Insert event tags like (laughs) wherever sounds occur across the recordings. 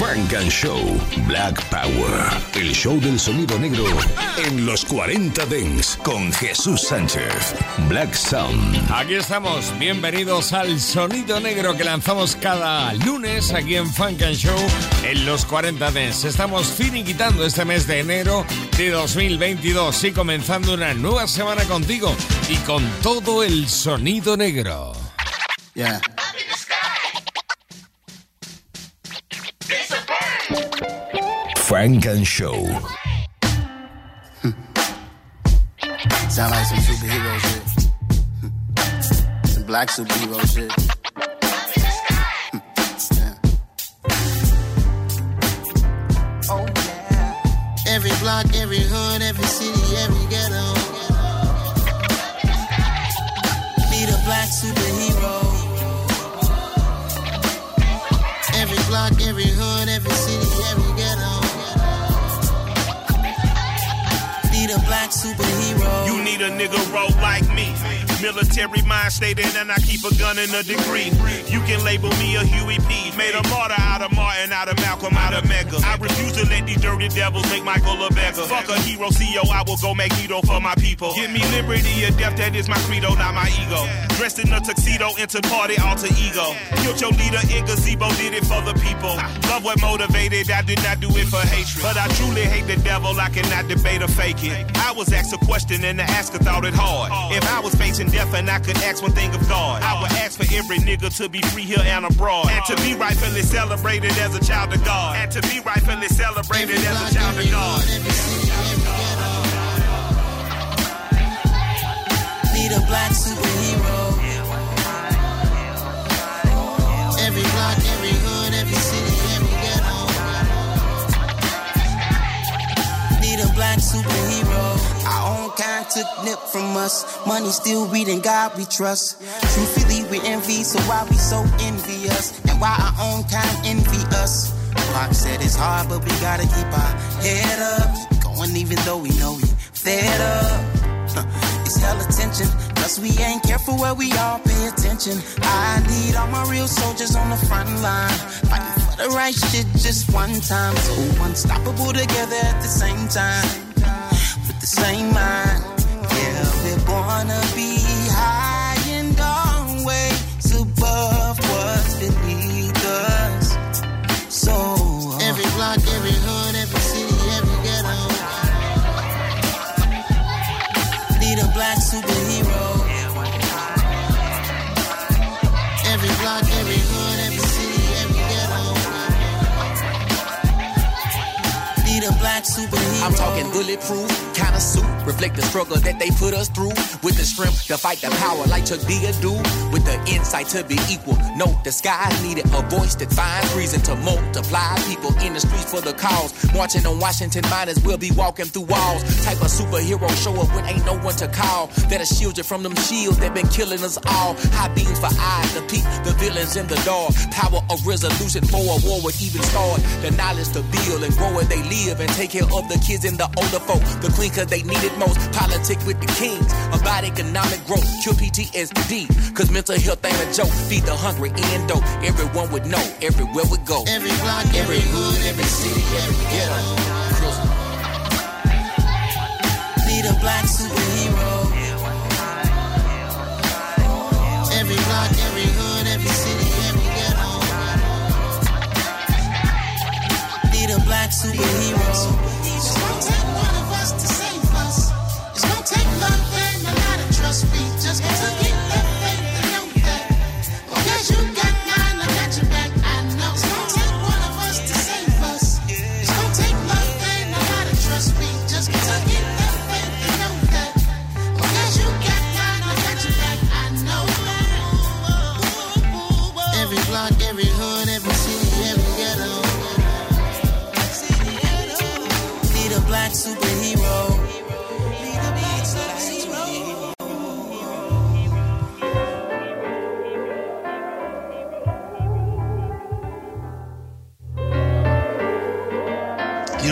Funk and Show Black Power. El show del sonido negro en los 40 Dents con Jesús Sánchez. Black Sound. Aquí estamos, bienvenidos al sonido negro que lanzamos cada lunes aquí en Funk and Show en los 40 Dents. Estamos finiquitando este mes de enero de 2022 y comenzando una nueva semana contigo y con todo el sonido negro. Yeah. Funk and Show. (laughs) Sound like some superhero shit. (laughs) Some black superhero shit. (laughs) Oh yeah. Every block, every hood, every city, every ghetto. Be the black superhero. Every block, every hood, every city, Be the black superhero. You need a nigga roll like me. Military mind stated, and I keep a gun and a degree. You can label me a Huey P. Made a martyr out of Martin, out of Malcolm, out of Mega. I refuse to let these dirty devils make Michael a beggar. Fuck a hero, CEO, I will go make hero for my people. Give me liberty or death, that is my credo, not my ego. Dressed in a tuxedo, into party, alter ego. Killed your leader in gazebo, did it for the people. Love what motivated, I did not do it for hatred. But I truly hate the devil, I cannot debate or fake it. I was asked a question and the asker thought it hard. If I was facing death and I could ask one thing of God, I would ask for every nigga to be free here and abroad. And to be rightfully celebrated as a child of God. And to be rightfully celebrated as a child of God. Need a black superhero. Every block, every hood, every city, every ghetto. Be the black superhero. Our own kind took nip from us. Money still reading God we trust. Truthfully, we envy, so why we so envious? And why our own kind envy us? Pac said it's hard, but we gotta keep our head up. Keep going even though we know we fed up. It's hell attention. Plus, we ain't careful where we all pay attention. I need all my real soldiers on the front line. Fighting for the right shit just one time. So unstoppable together at the same time. With the same mind. Yeah, we're born to be high and always above what's beneath us. So, uh, every block, every hood, every city, every ghetto. Be the black superhero. Every block, every hood, every city, every ghetto. Be the black superhero. I'm talking bulletproof, kind of suit. Reflect the struggle that they put us through. With the strength to fight the power like Chuck D do. With the insight to be equal. Note the skies needed a voice that finds reason to multiply. People in the streets for the cause. Marching on Washington miners will be walking through walls. Type of superhero show up when ain't no one to call. That'll shield you from them shields that been killing us all. High beams for eyes to peek the villains in the dark. Power of resolution for a war would even start. The knowledge to build and grow where they live and take care of the kids and the older folk. The cause they need it most. Politic with the kings. About economic growth. Cure PTSD. Cause mental health ain't a joke. Feed the hungry and dope. Everyone would know. Everywhere we go. Every block, every hood, every city, every ghetto. Be the black superhero. Every block, every hood, every city, every ghetto. Be the black superhero. just to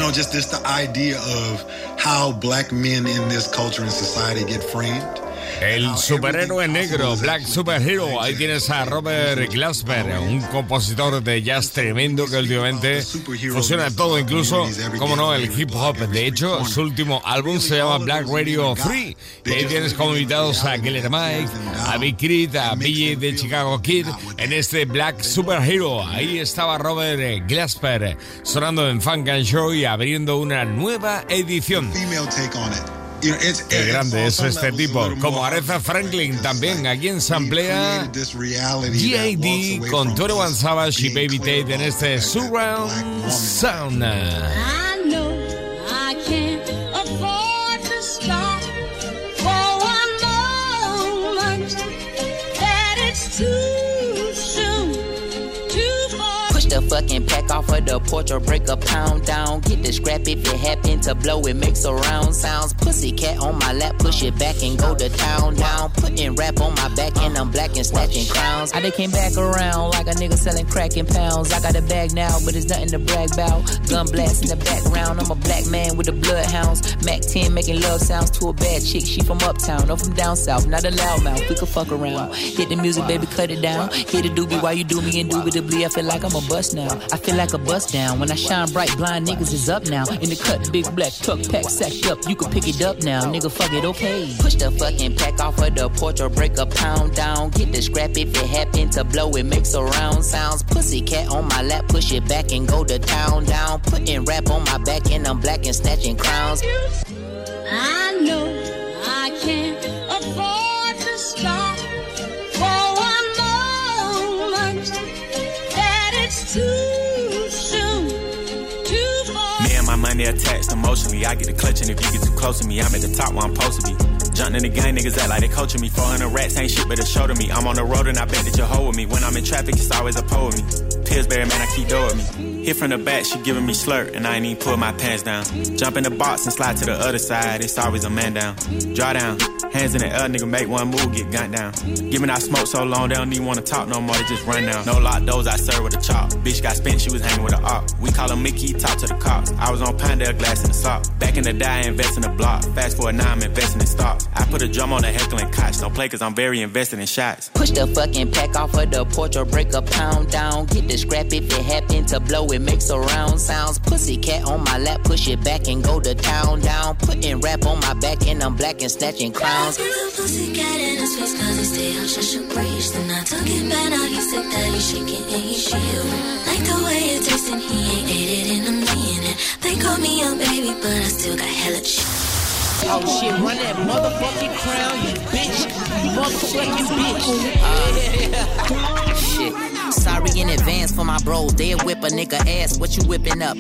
know, just this the idea of how black men in this culture and society get framed. El superhéroe negro, Black Superhero. Ahí tienes a Robert Glasper, un compositor de jazz tremendo que últimamente fusiona todo, incluso, como no, el hip hop. De hecho, su último álbum se llama Black Radio Free. Y ahí tienes como invitados a Killer Mike, a Big Crit, a Billy de Chicago Kid en este Black Superhero. Ahí estaba Robert Glasper sonando en Funk and Show y abriendo una nueva edición. Qué grande es este tipo. Como Aretha Franklin también aquí en Samplea. GAD con Toro One Savage y Baby Tate en este Surround Sound. fucking pack off of the porch or break a pound down. Get the scrap if it happen to blow, it makes a round sounds. Pussy cat on my lap, push it back and go to town down. Putting rap on my back and I'm black and snatching crowns. I they came back around like a nigga selling crack in pounds. I got a bag now, but it's nothing to brag about. Gun blast in the background, I'm a black man with the bloodhounds. Mac 10 making love sounds to a bad chick. She from uptown, no from down south, not a loudmouth. We could fuck around. Hit the music, baby, cut it down. Hit the doobie while you do me indubitably. I feel like I'm a bust now. I feel like a bust down. When I shine bright, blind niggas is up now. In the cut, big black truck pack sacked up. You can pick it up now, nigga. Fuck it, okay. Push the fucking pack off of the porch or break a pound down. Get the scrap if it happen to blow. It makes a round sounds. Pussy cat on my lap, push it back and go to town down. Putting rap on my back and I'm black and snatching crowns. I attached emotionally. I get the and if you get too close to me. I'm at the top where I'm supposed to be. Jumping in the gang, niggas act like they coaching me. 400 rats ain't shit, but a show to me. I'm on the road and I bet that you're hoe with me. When I'm in traffic, it's always a pole with me. Pillsbury, man, I keep doing me. Hit from the back, she giving me slurp, and I ain't even pull my pants down. Jump in the box and slide to the other side, it's always a man down. Draw down, hands in the air, nigga, make one move, get gunned down. Giving out smoke so long, they don't even wanna talk no more, they just run down. No lock doors, I serve with a chop. Bitch got spent, she was hanging with a op. We call him Mickey, talk to the cops. I was on Pinedale, glass in the sock. Back in the day, I invest in the block. Fast forward now, I'm investing in stocks. I put a drum on the heckling cots. Don't play cause I'm very invested in shots. Push the fucking pack off of the porch or break a pound down. Get the scrap if it happen to blow, it makes a round sounds. Pussy cat on my lap, push it back and go to town down. Putting rap on my back and I'm black and snatching clowns. Pussy cat in his face cause he stay on shush and breeze. Then I took it back, now he's sick that he's shaking and he's chill. Like the way it tastes and he ain't ate it in a minute. They call me a baby, but I still got hella shit. Oh shit, run that motherfucking crown, you bitch. You motherfucking bitch. (laughs) Shit. Sorry in advance for my bros. They'll whip a nigga ass. What you whipping up?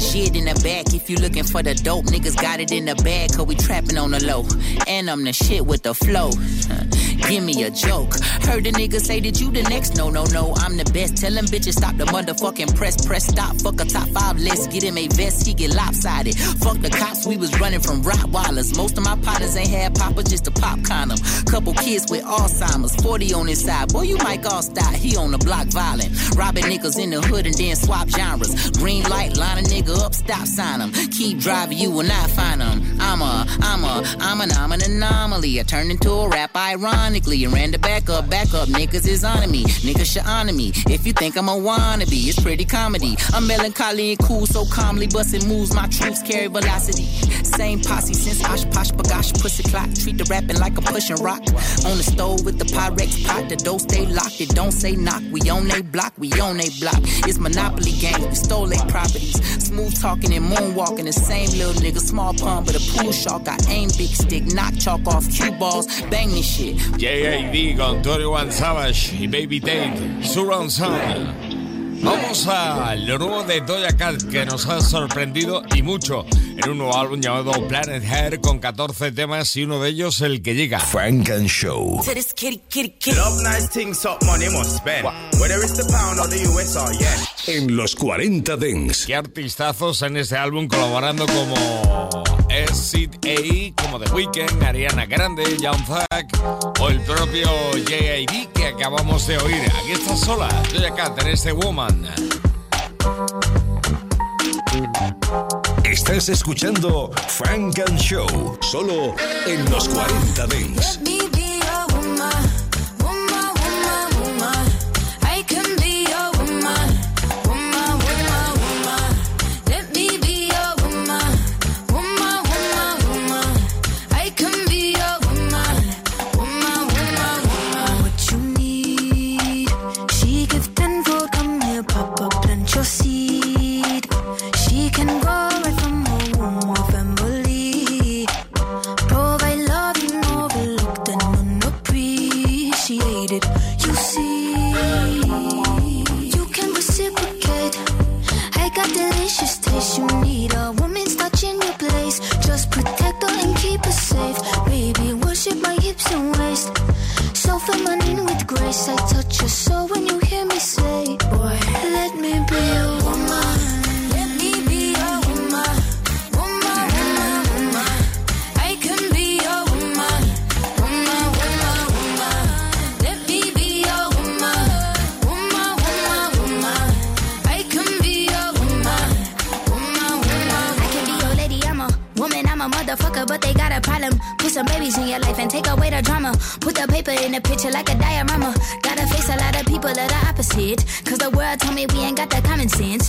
Shit in the back. If you looking for the dope, niggas got it in the bag. Cause we trapping on the low. And I'm the shit with the flow. (laughs) Give me a joke. Heard the nigga say that you the next. No, no, no. I'm the best. Tell them bitches stop the motherfucking press. Press stop. Fuck a top five list. Get him a vest. He get lopsided. Fuck the cops. We was running from Rottweilers. Most of my partners ain't had papa just a pop condom. Couple kids with Alzheimer's. 40 on his side. Boy, you might all stop. He on the block violent. Robbing niggas in the hood and then swap genres. Green light, line a nigga up, stop sign him. Keep driving, you will not find him. I'm a, I'm a, I'm an, I'm an anomaly. I turned into a rap ironically and ran the back up, back up. Niggas is on me, niggas should honor me. If you think I'm a wannabe, it's pretty comedy. I'm melancholy and cool, so calmly busting moves. My troops carry velocity. Same posse since Osh Posh Bagosh Pussy Clock. Treat the rapping like a pushing rock. On the stove with the Pyrex pot, the dough stay locked. It don't say knock. We on they block, we on they block. It's Monopoly game, we stole their properties. Smooth talking and moonwalking, the same little nigga. Small pun, but a pool shark. I aim big stick, knock chalk off cue balls, bang this shit. JAD con Tori One Savage y Baby Tate, Surround Sound. Vamos a lo nuevo de Doja Cat que nos ha sorprendido y mucho en un nuevo álbum llamado Planet Hair con 14 temas y uno de ellos el que llega. Frank and Show. En los 40 Dents. Qué artistazos en este álbum colaborando como Sid A, como The Weeknd, Ariana Grande, Young Thug o el propio J.A.D. que acabamos de oír. Aquí está sola, Doja Cat en este Woman. Estás escuchando Frank and Show, solo en los 40 I touch your soul when you paper in a picture like a diorama. Gotta face a lot of people that are opposite. Cause the world told me we ain't got that common sense.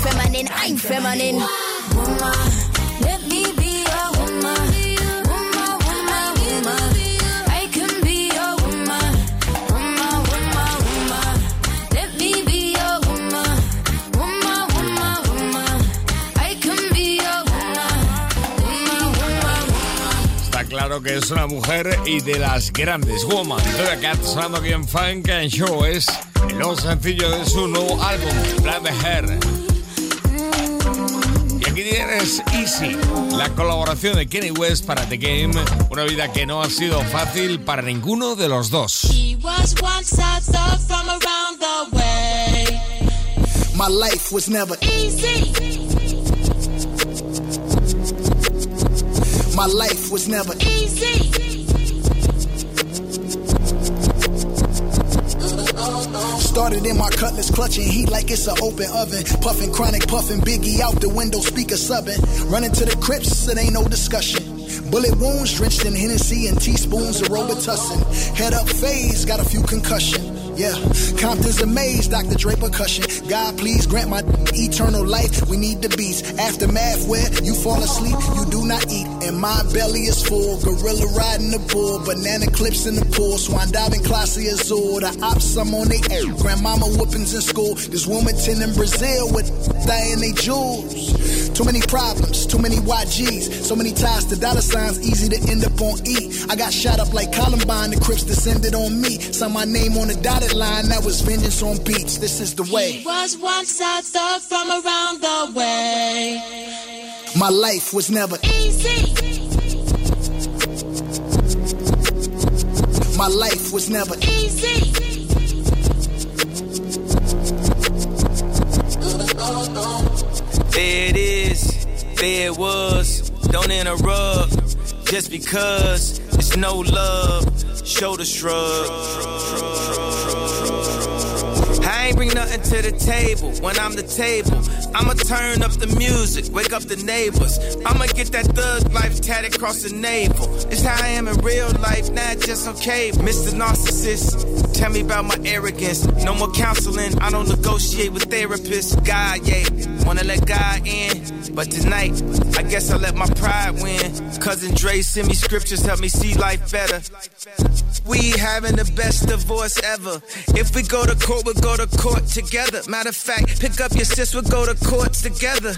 feminine, I'm feminine. Woman, let me be a woman. que es una mujer y de las grandes. Woman, Doja Cat, sonando aquí en Funk and Show. Es el nuevo sencillo de su nuevo álbum, Black the Hair. Aquí tienes Easy, la colaboración de Kenny West para The Game. Una vida que no ha sido fácil para ninguno de los dos. My life was never easy. My life was never easy. Started in my cutlass, clutching heat like it's an open oven. Puffing chronic, puffing Biggie out the window, speaker subbing. Running to the crypts, it ain't no discussion. Bullet wounds drenched in Hennessy and teaspoons of Robitussin. Head up phase, got a few concussion. Yeah, Compton's amazed, Dr. Dre percussion. God, please grant my eternal life. We need the beats. Aftermath where you fall asleep, you do not eat. And my belly is full. Gorilla riding the bull, banana clips in the pool. Swan diving, classy Azul. The ops, I'm on they air. Grandmama whoopings in school. This Wilmington in Brazil with dying they jewels. Too many problems, too many YGs, so many ties to dollar signs, easy to end up on E. I got shot up like Columbine, the Crips descended on me. Saw my name on the dotted line, that was vengeance on beats. This is the way. He was once a thug from around the way. My life was never easy. My life was never easy. There it is, there it was. Don't interrupt just because it's no love. Shoulder shrug. I ain't bring nothing to the table when I'm the table. I'ma turn up the music, wake up the neighbors. I'ma get that thug life tatted across the navel. It's how I am in real life, not just on cable. Mr. Narcissist, tell me about my arrogance. No more counseling, I don't negotiate with therapists. God, yeah, wanna let God in. But tonight, I guess I let my pride win. Cousin Dre send me scriptures, help me see life better. We having the best divorce ever. If we go to court, we'll go to to court together. Matter of fact, pick up your sis, we'll go to courts together.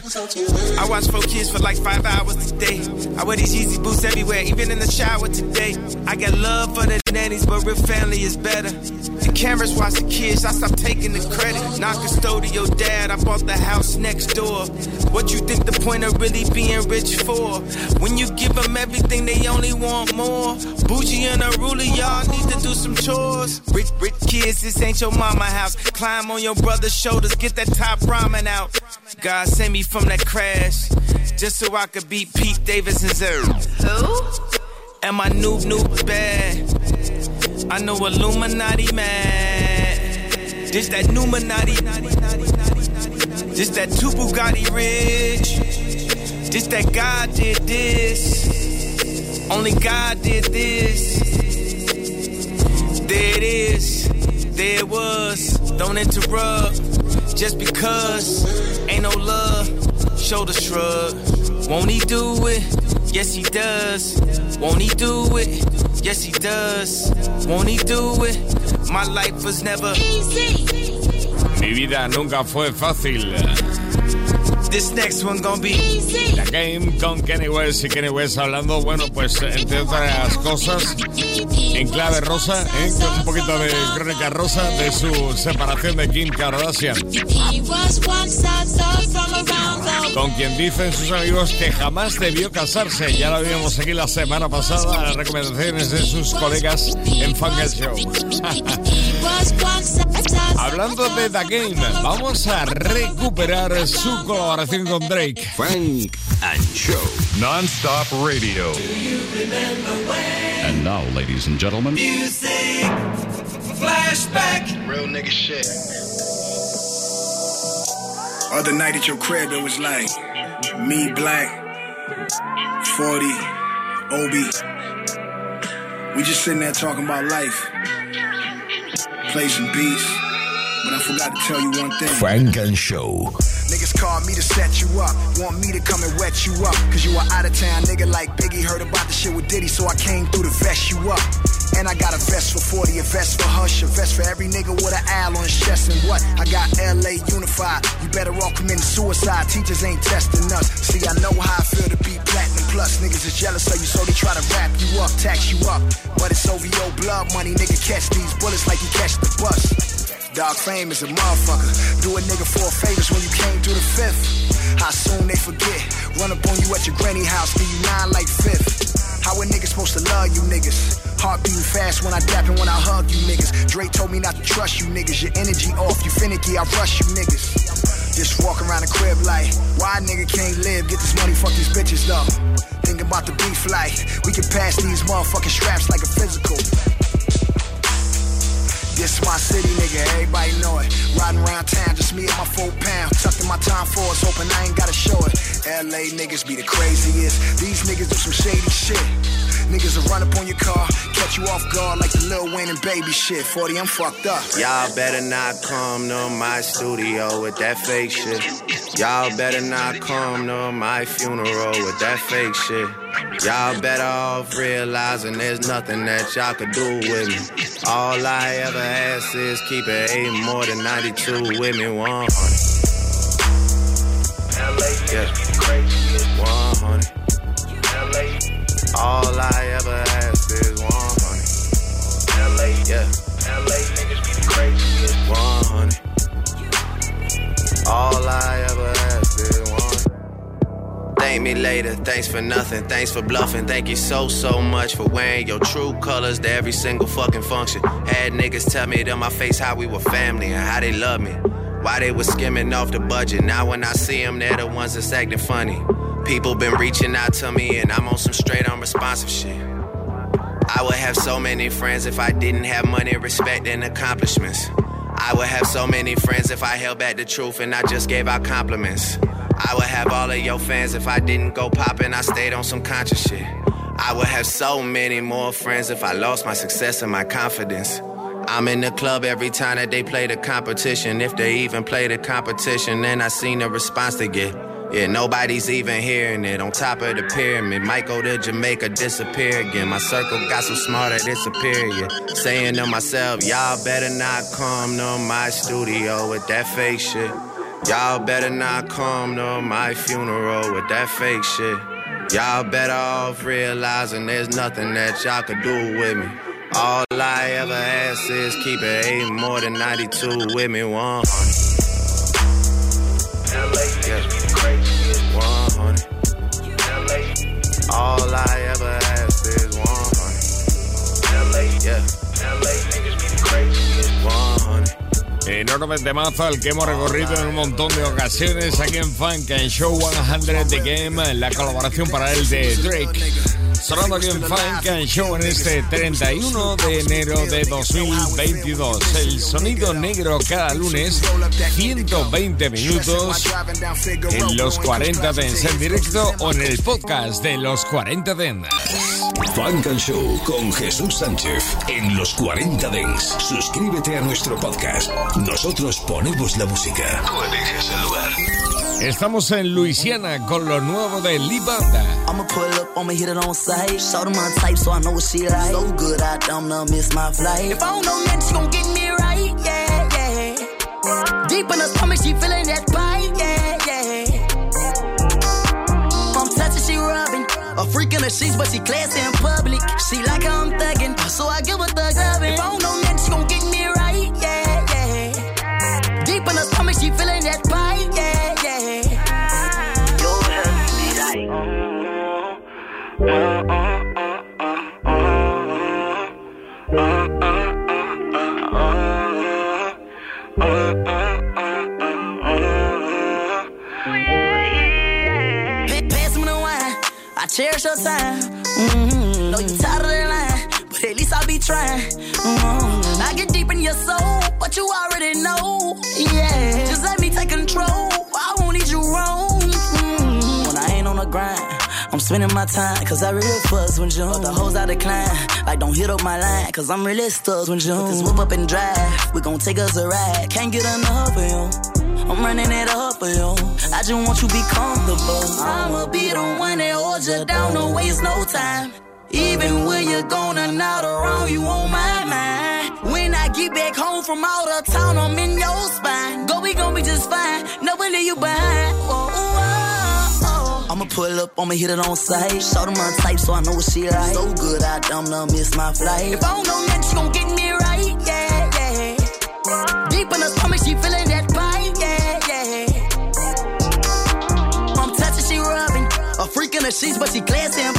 I watch four kids for like five hours a day. I wear these Yeezy boots everywhere, even in the shower today. I got love for the nannies, but real family is better. The cameras watch the kids, I stop taking the credit. Not custodial dad, I bought the house next door. What you think the point of really being rich for? When you give them everything, they only want more. Bougie and unruly, y'all need to do some chores. Rich, rich kids, this ain't your mama house. Climb on your brother's shoulders, get that top ramen out. God sent me from that crash, just so I could beat Pete Davidson's earth. Who? And my noob noob bad. I know Illuminati man. Just that Numinati. Just that two Bugatti rich. Just that God did this. Only God did this. There it is. There it was. Don't interrupt. Just because ain't no love. Shoulder shrug. Won't he do it? Yes, he does. Won't he do it? Yes, he does. Won't he do it? My life was never easy. Mi vida nunca fue fácil. This next one gonna be The Game con Kenny West y Kenny West hablando, bueno, pues entre otras cosas, en clave rosa, ¿eh? con un poquito de crónica rosa de su separación de Kim Kardashian. Con quien dicen sus amigos que jamás debió casarse. Ya lo vimos aquí la semana pasada, las recomendaciones de sus colegas en Funk Show. (laughs) Hablando de The Game, vamos a recuperar su colaboración con Drake. Funk and Show. Non-stop radio. And now, ladies and gentlemen. Music. Flashback. Real nigga shit. Other night at your crib, it was like me, Black, 40, Obi. We just sitting there talking about life. Play some beats. But I forgot to tell you one thing. Funk and Show. Niggas call me to set you up, want me to come and wet you up. Cause you a out of town nigga like Biggie heard about the shit with Diddy, so I came through to vest you up. And I got a vest for 40, a vest for Hush, a vest for every nigga with an owl on his chest. And what? I got LA unified. You better off committing suicide. Teachers ain't testing us. See, I know how I feel to be platinum plus. Niggas is jealous of you, so they try to wrap you up, tax you up. But it's OVO blood money, nigga. Catch these bullets like you catch the bus. Dog fame is a motherfucker. Do a nigga four favors when you came through the fifth. How soon they forget? Run up on you at your granny house, give you nine like fifth. How a nigga supposed to love you niggas? Heart beating fast when I dap and when I hug you niggas. Drake told me not to trust you niggas. Your energy off, you finicky, I rush you niggas. Just walk around the crib like, why a nigga can't live? Get this money, fuck these bitches though. Thinking about the beef like, we can pass these motherfucking straps like a physical. This my city, nigga, everybody know it. Riding around town, just me and my four pound. Tucked in my time for it's open, I ain't gotta show it. LA niggas be the craziest. These niggas do some shady shit. Niggas will run up on your car, catch you off guard like the Lil Wayne and baby shit. 40, I'm fucked up. Y'all better not come to my studio with that fake shit. Y'all better not come to my funeral with that fake shit. Y'all better off realizing there's nothing that y'all could do with me. All I ever ask is keep it eight more than 92 with me, 100. Yeah. All I ever ask is 100. LA, yeah. LA niggas be the craziest. 100. All I ever ask is 100. Thank me later, thanks for nothing, thanks for bluffing. Thank you so, so much for wearing your true colors to every single fucking function. Had niggas tell me to my face how we were family and how they love me. Why they was skimming off the budget. Now when I see them, they're the ones that's acting funny. People been reaching out to me and I'm on some straight unresponsive shit. I would have so many friends if I didn't have money, respect, and accomplishments. I would have so many friends if I held back the truth and I just gave out compliments. I would have all of your fans if I didn't go poppin', I stayed on some conscious shit. I would have so many more friends if I lost my success and my confidence. I'm in the club every time that they play the competition. If they even play the competition, then I seen the response they get. Yeah, nobody's even hearing it. On top of the pyramid, might go to Jamaica, disappear again. My circle got so smart that it's superior. Saying to myself, y'all better not come to my studio with that fake shit. Y'all better not come to my funeral with that fake shit. Y'all better off realizing there's nothing that y'all could do with me. All I ever ask is keep it eight more than 92 with me, one. All I ever ask is 100. Yeah. Enorme temazo el que hemos recorrido en un montón de ocasiones aquí en Funk and Show 100 The Game, la colaboración para él de Drake. Sonando aquí en Funk and Show en este 31 de enero de 2022. El sonido negro cada lunes, 120 minutos en los 40 Dents en directo o en el podcast de los 40 Dents. Funk and Show con Jesús Sánchez en los 40 Dents. Suscríbete a nuestro podcast. Nosotros ponemos la música. El lugar. Estamos en Luisiana con lo nuevo de Lee Banda. I'ma pull up, I'ma hit it on sight. Show them my type, so I know what she like. So good, I don't know, miss my flight. If I don't know nothing, she gon' get me right, yeah, yeah. Deep in her stomach, she feeling that bite, yeah, yeah. I'm touching, she rubbing. A freak in the sheets, but she classy in public. She like I'm thugging, so I give her thug loving. If I don't know cherish your time. Mm-hmm. Know you tired of the line, but at least I'll be trying. Mm-hmm. I get deep in your soul, but you already know. Yeah, just let me take control. I won't need you wrong. Mm-hmm. When I ain't on the grind. I'm spending my time, cause I really fuzz when June. But the hoes I decline, like don't hit up my line, cause I'm really studs when June. Put this whip up and drive, we gon' take us a ride. Can't get enough of you. I'm running it up for you. I just want you to be comfortable. I'ma be the one that holds you down, don't waste no time. Even when you're gone and out around, you on my mind. When I get back home from out of town, I'm in your spine. Go, we gon' be just fine. Never leave you behind. Whoa, whoa, whoa. I'ma pull up, I'ma hit it on sight. Show them my type, so I know what she like. So good, I don't know, miss my flight. If I don't know sheets, but she classy in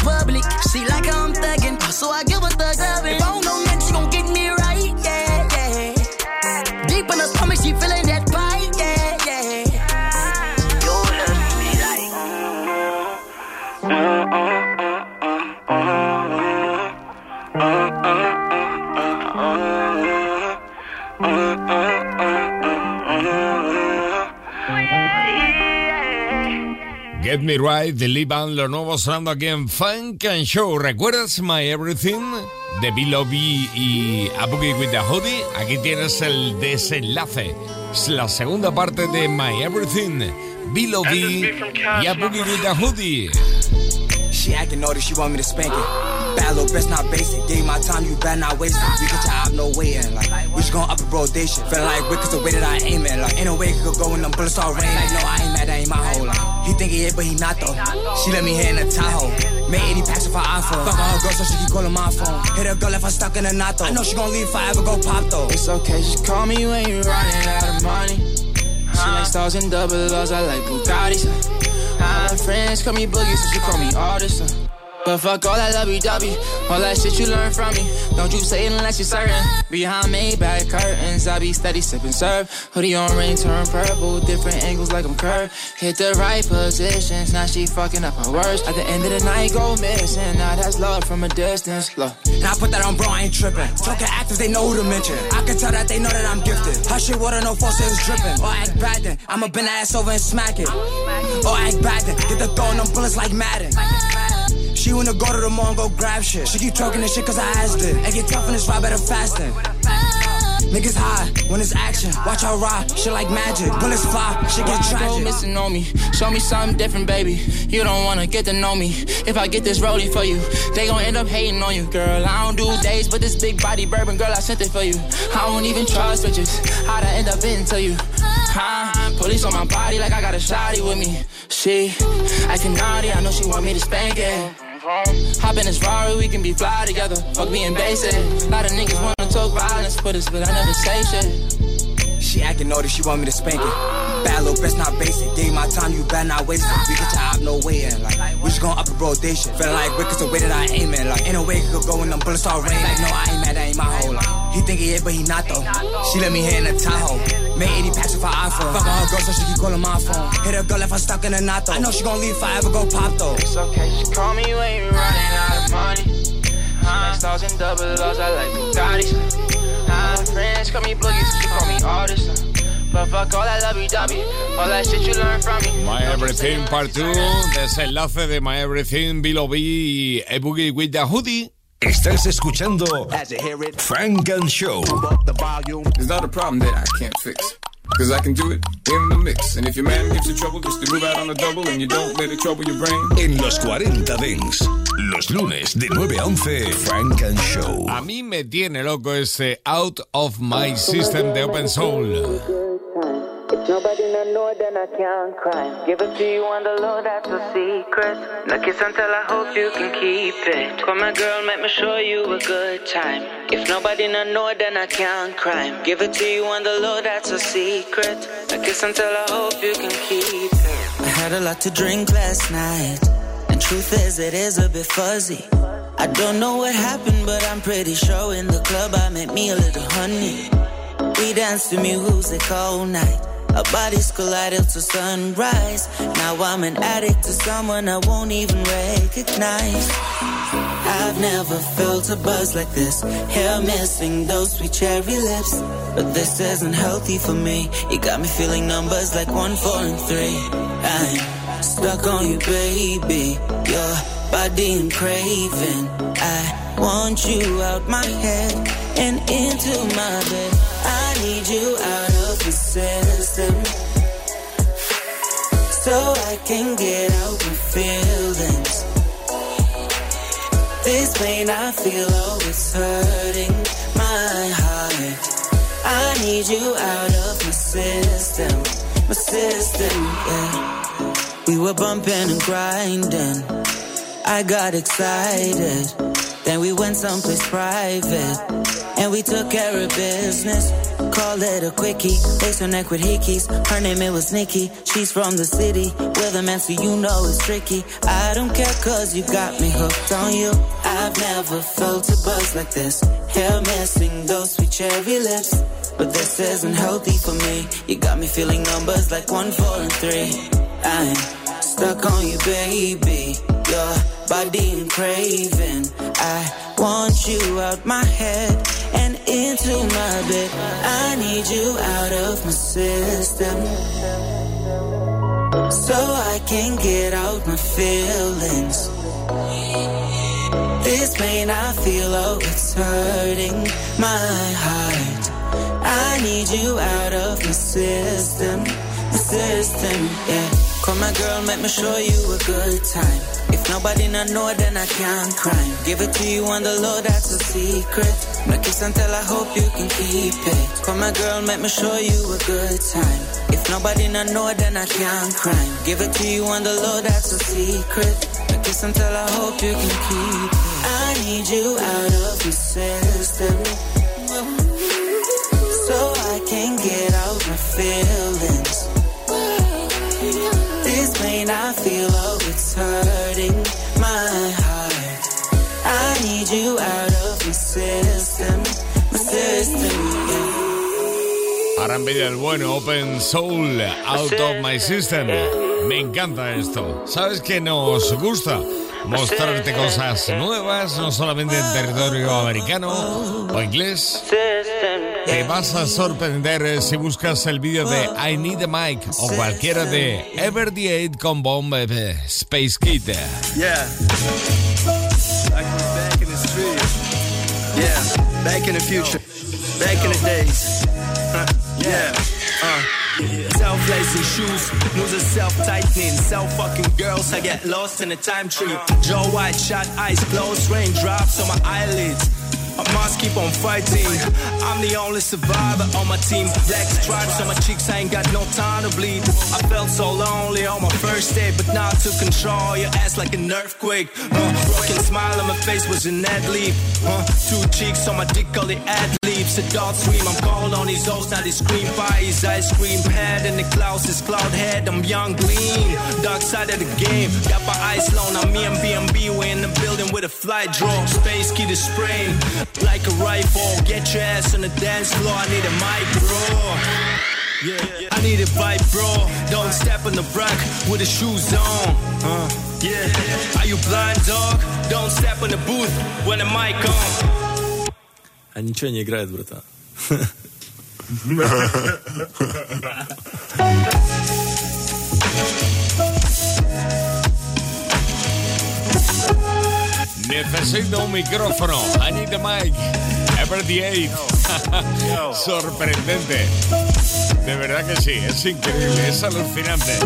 Me Right de Lee Band, lo nuevo sonando aquí en Funk and Show. ¿Recuerdas My Everything? De Bill B y A Boogie with the Hoodie. Aquí tienes el desenlace. Es la segunda parte de My Everything. Bill B y A Boogie with the Hoodie. She acting naughty, she want me to spank it. Bad little bitch, not basic. Gave my time, you better not waste it. We get your op, no waiting. Like, we just gon' up a rotation. Feeling like Rick, cause the way that I aim it. Like, ain't no way it could go when them bullets all rain. Like, no, I ain't mad, that ain't my whole life. He think he hit, but he not though. She let me hit in a Tahoe. Made 80 packs of her iPhone. Fuck her girl, so she keep calling my phone. Hit a girl if I stuck in a knot though. I know she gon' leave if I ever go pop though. It's okay, just call me when you're running out of money. She like stars and double R's, I like Bugattis. My friends call me Boogie, so she call me artist. But fuck all that lovey-dovey, all that shit you learn from me. Don't you say it unless you're certain. Behind me, back curtains, I be steady sipping serve. Hoodie on ring, turn purple, different angles like I'm curved. Hit the right positions, now she fucking up her words. At the end of the night, go missing. Now that's love from a distance. Look. And I put that on bro, I ain't tripping. Talking actors, they know who to mention. I can tell that they know that I'm gifted. Her shit water, no faucet is dripping. Or act bad then, I'ma bend ass over and smack it. Or act bad then, get the throwing them bullets like Madden. She wanna go to the mall and go grab shit. She keep talking this shit cause I asked it. And get tough in this ride better fasten. Niggas high when it's action. Watch her ride, shit like magic. Bullets fly, shit get tragic. Go missing on me. Show me something different, baby. You don't wanna get to know me. If I get this rolling for you, they gon' end up hating on you, girl. I don't do days, but this big body bourbon, girl, I sent it for you. I don't even trust bitches. How'd I end up in into you? Huh? Police on my body like I got a shotty with me. She acting naughty, I know she want me to spank it. Hop in this Rari, we can be fly together. Fuck being basic. A lot of niggas wanna talk violence for this, but I never say shit. She acting naughty, she want me to spank it. Bad little best not basic. Gave my time, you better not waste it. We get your op, no waiting. Like, we just going up a rotation. Feeling like Rick is the way that I aim it. Like, in a way it could go when them bullets start raining. Like, no, I ain't mad, that ain't my whole life. He think he is, but he not though. She let me hit in a Tahoe. Made 80 packs with her iPhone. Fuck her girl, so she keep calling my phone. Hit her girl if I stuck in a knot though. I know she gon' leave if I ever go pop though. It's okay, she call me when you running out of money. Huh? Stars and double O's, I like Bugattis. My friends call me Boogie, so she call me artist. But fuck all that lovey-dovey, all that shit you learn from me. My Everything Part 2, desenlace de My Everything, Below B, A Boogie with the Hoodie. Estás escuchando Frank and Show. It's not a problem that I can't fix. Cause I can do it in the mix. And if your man gives you trouble, just to move out on a double and you don't let it trouble your brain. En los 40 Dents, los lunes de 9 a 11, Frank and Show. A mí me tiene loco ese Out of My System de Open Soul. Then I can't cry. Give it to you on the low, that's a secret. No kiss until I hope you can keep it. Come on, girl, make me show you a good time. If nobody no know then I can't cry. Give it to you on the low, that's a secret. No kiss until I hope you can keep it. I had a lot to drink last night, and truth is it is a bit fuzzy. I don't know what happened, but I'm pretty sure in the club I met me a little honey. We danced to music all night. Our bodies collided to sunrise. Now I'm an addict to someone I won't even recognize. I've never felt a buzz like this. Hair missing those sweet cherry lips. But this isn't healthy for me. You got me feeling numbers like one, four, and three. I'm stuck on you, baby. Your body and craving. I want you out my head and into my bed. I need you out system so I can get out my feelings. This pain I feel, always hurting my heart. I need you out of my system, my system, yeah. We were bumping and grinding. I got excited. Then we went someplace private. And we took care of business. Call it a quickie. Lace her neck with hickeys. Her name it was Nikki. She's from the city. with a man so you know it's tricky. I don't care cause you got me hooked on you. I've never felt a buzz like this. Hair missing those sweet cherry lips. But this isn't healthy for me. You got me feeling numbers like one, four, and three. I'm stuck on you, baby. Your body and craving. I want you out my head and into my bed. I need you out of my system. So I can get out my feelings. This pain I feel, oh, it's hurting my heart. I need you out of my system, my system, yeah. Come my girl, make me show you a good time. If nobody not know, then I can't cry. Give it to you on the low, that's a secret. No kiss until I hope you can keep it. Come my girl, make me show you a good time. If nobody not know, then I can't cry. Give it to you on the low, that's a secret. No kiss until I hope you can keep it. I need you out of your system. So I can get out my feelings. Pain I feel, oh, it's hurting my heart. I need you out of my system, my system. Ahora en el bueno Open Soul Out of My System. Me encanta esto. ¿Sabes que nos gusta? Mostrarte cosas nuevas, no solamente en territorio americano o inglés. Te vas a sorprender si buscas el vídeo de I Need a Mic o cualquiera de Ever the Eight con Bomb Space Kid. Yeah. Yeah, back in the future, back in the days. yeah. Uh. Self-lacing shoes, losing self-tightening, self-fucking girls. I get lost in a time tree. Jaw wide shut, eyes closed, raindrops on my eyelids. I must keep on fighting. I'm the only survivor on my team. Black stripes on my cheeks, I ain't got no time to bleed. I felt so lonely on my first day, but now I took control. Your ass like an earthquake. Uh, broken smile on my face was an ad leap. Uh, two cheeks on my dick, all the ad leaves. Adult scream, I'm cold on these O's, now they scream fire. His ice cream head in the clouds, his cloud head. I'm young, lean. Dark side of the game. Got my eyes low, now me and BNB, we in the building with a flight draw. Space key to spray like a rifle. Get your ass on the dance floor. I need a mic, bro. Yeah, I need a vibe, bro. Don't step on the rack with the shoes on. Uh, yeah, are you blind, dog? Don't step on the booth when the mic on. А ничего не играет, братан. (laughs) (laughs) Necesito un micrófono. I need a mic. Ever the eight. (laughs) Sorprendente. De verdad que sí, es increíble, es alucinante.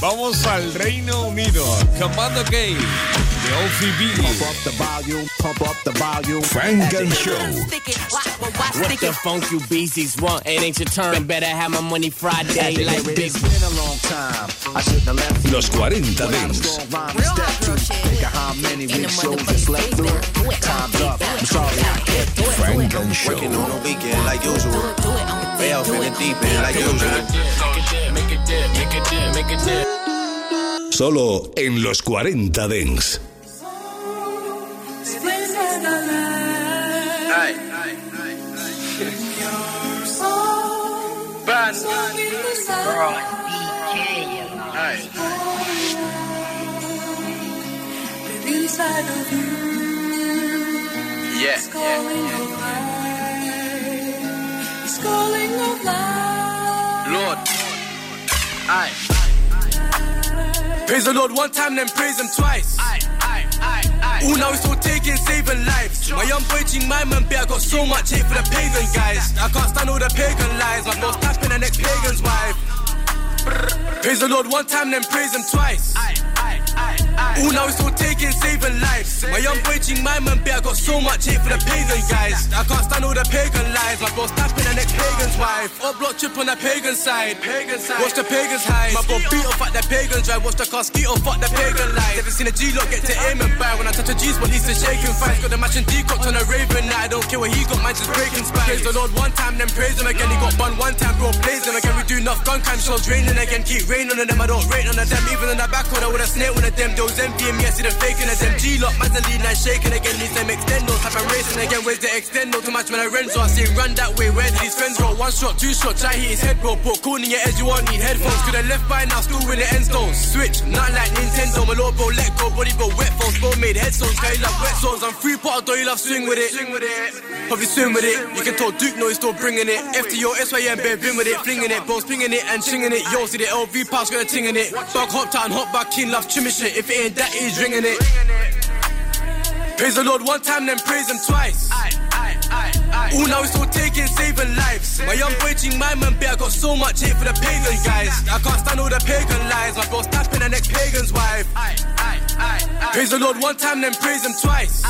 Vamos al Reino Unido. Comando K de OFB. Pump up the volume, pump up the volume. Funk and Show. What the funk you beasties want? It ain't your turn. Better have my money Friday like big. It's been a long time. I shouldn't have left you. Los 40 Dance. Think of how many weeks shows I slept through. Time's up. I'm sorry I can't do it. Funk and Show. Working on a weekend like usual. Way off in the deep end like usual. Make it dip, make it dip, make it dip. Solo en los 40 Dance. Hey. Bad. Hey. Yeah. Lord. Aye. Praise the Lord one time, then praise Him twice. All now it's all taking, saving lives. My young boy Jing, my man, I got so much hate for the pagan guys. I can't stand all the pagan lies. My boss tapping the next pagan's wife. Praise the Lord one time, then praise Him twice. All now it's all taking, saving lives. My young boy Jing, my man, I got so much hate for the pagan guys. I can't stand all the pagan lies. My boss tapping the next pagan's wife. Up block chip on the pagan side. Pagan side. Watch the pagans hide. My bro beat off at the pagan drive. Watch the car skeet off at the pagan lies. Never seen a G-Lock get to aim and buy. When I touch a G's, well, he's a shaking fight. Got the matching decocked on a raven. Now I don't care what he got, mine just breaking spine. Praise the Lord one time, then praise him again. He got bun one time, bro, blaze him again. We do enough gun crime, shows raining again. Keep raining on them, I don't rain on them. Even on the back corner with a snake one of them. Those me, I see the faking as them. G-Lock, man's lead, now shaking again. These them extendo, type of racing again. Where's the extendo? Too much man, I see him run that way. Where did his friends roll? One shot, two shots, try hit his head, bro. Put cool in your edge, you won't need headphones. Could have left by now, still in the end stones. Switch, not like Nintendo. My lord, bro, let go. Body, bro, wet phones, bro, made headstones. Guy, you love wet zones. I'm free part, though, you love swing with it. Swing with it. Probably swim with it. You can tell Duke, no, he's still bringing it. FTO, SYM, bare bin with it. Flinging it, bro, spinging it and chinging it. Yo, see the LV pass, got a ting in it. Dog hop town, hop back in, love chimmy shit. If it ain't that, he's ringing it. Praise the Lord one time, then praise him twice. All now it's all taking, saving lives. My young boy Jing, my man, I got so much hate for the pagan guys. I can't stand all the pagan lies. My bro's tapping the next pagan's wife. Praise the Lord one time, then praise him twice.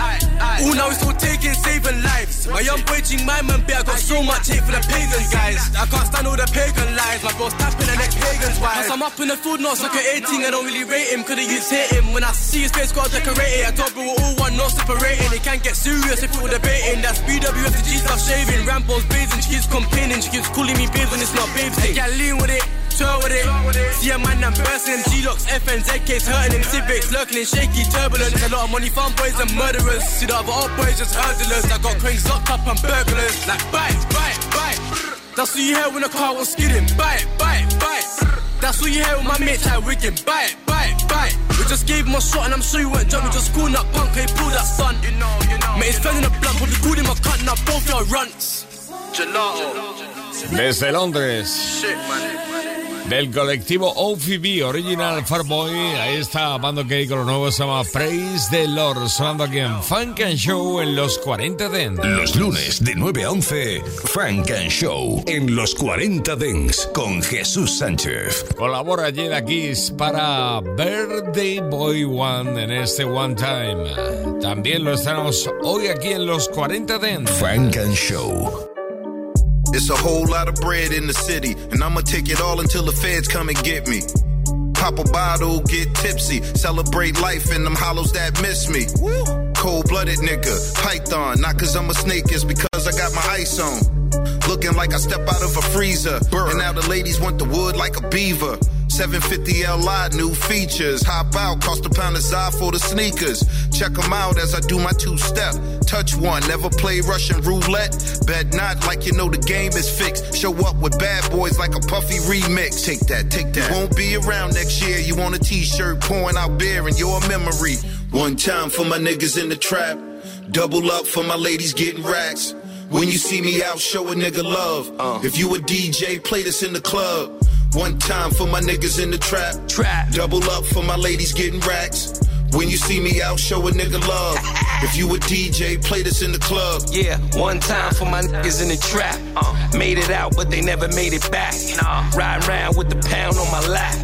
All now it's all taking, saving lives. My young boy Jing, my man, I got so much hate for the pagan guys. I can't stand all the pagan lies. My bro's tapping the next pagan's wife. Cause I'm up in the food, not an 18. I don't really rate him, could've used hit him. When I see his face, gotta decorate it. I told bro, we're all one, no separating. It can't get serious if we were debating. That's BWF, the stuff shaving. Rambo's blazing, she keeps complaining. She keeps calling me babes when it's not babes. Hey, get lean with it. Twirl with it. See a man, I'm bursting him. G-Locks, FN, ZKs, hurting him. Civics, lurking in shaky turbulence. A lot of money, farm boys and murderers. See the other old boys just hurdlers. I got cranks locked up and burglars. Like, bite, bite, bite. That's what you hear when the car was skidding. Bite, bite, bite. That's what you hear when my mate tried wigging. Bite, bite, bite. We just gave him a shot and I'm sure he went jump. We just calling up punk, he pulled that stunt. You know, you know. Mate, he's fell in the blood, but we called him a cunt. Now both your runts. Gelato. Desde Londres. Shit, man. Del colectivo OFB Original Farboy. Ahí está Bando K con lo nuevo, se llama Praise the Lord, sonando aquí en Funk and Show en los 40 Dents. Los lunes de 9 a 11, Funk and Show en los 40 Dents con Jesús Sánchez. Colabora Jada Kiss para Birthday Boy One en este One Time. También lo estamos hoy aquí en los 40 Dents. Funk and Show. It's a whole lot of bread in the city, and I'ma take it all until the feds come and get me. Pop a bottle, get tipsy, celebrate life in them hollows that miss me. Cold blooded nigga, python, not cause I'm a snake, it's because I got my ice on. Looking like I step out of a freezer, and now the ladies want the wood like a beaver. 750 Li, new features. Hop out, cost a pound of Zod for the sneakers. Check them out as I do my two step. Touch one, never play Russian roulette. Bet not like you know the game is fixed. Show up with bad boys like a puffy remix. Take that, take that. You won't be around next year. You want a t shirt pouring out beer in your memory. One time for my niggas in the trap. Double up for my ladies getting racks. When you see me out, show a nigga love. Uh. If you a DJ, play this in the club. One time for my niggas in the trap. Trap. Double up for my ladies getting racks. When you see me out, show a nigga love. If you a DJ, play this in the club. Yeah, one time for my niggas in the trap. Uh, made it out, but they never made it back. Nah. Ride around with the pound on my lap.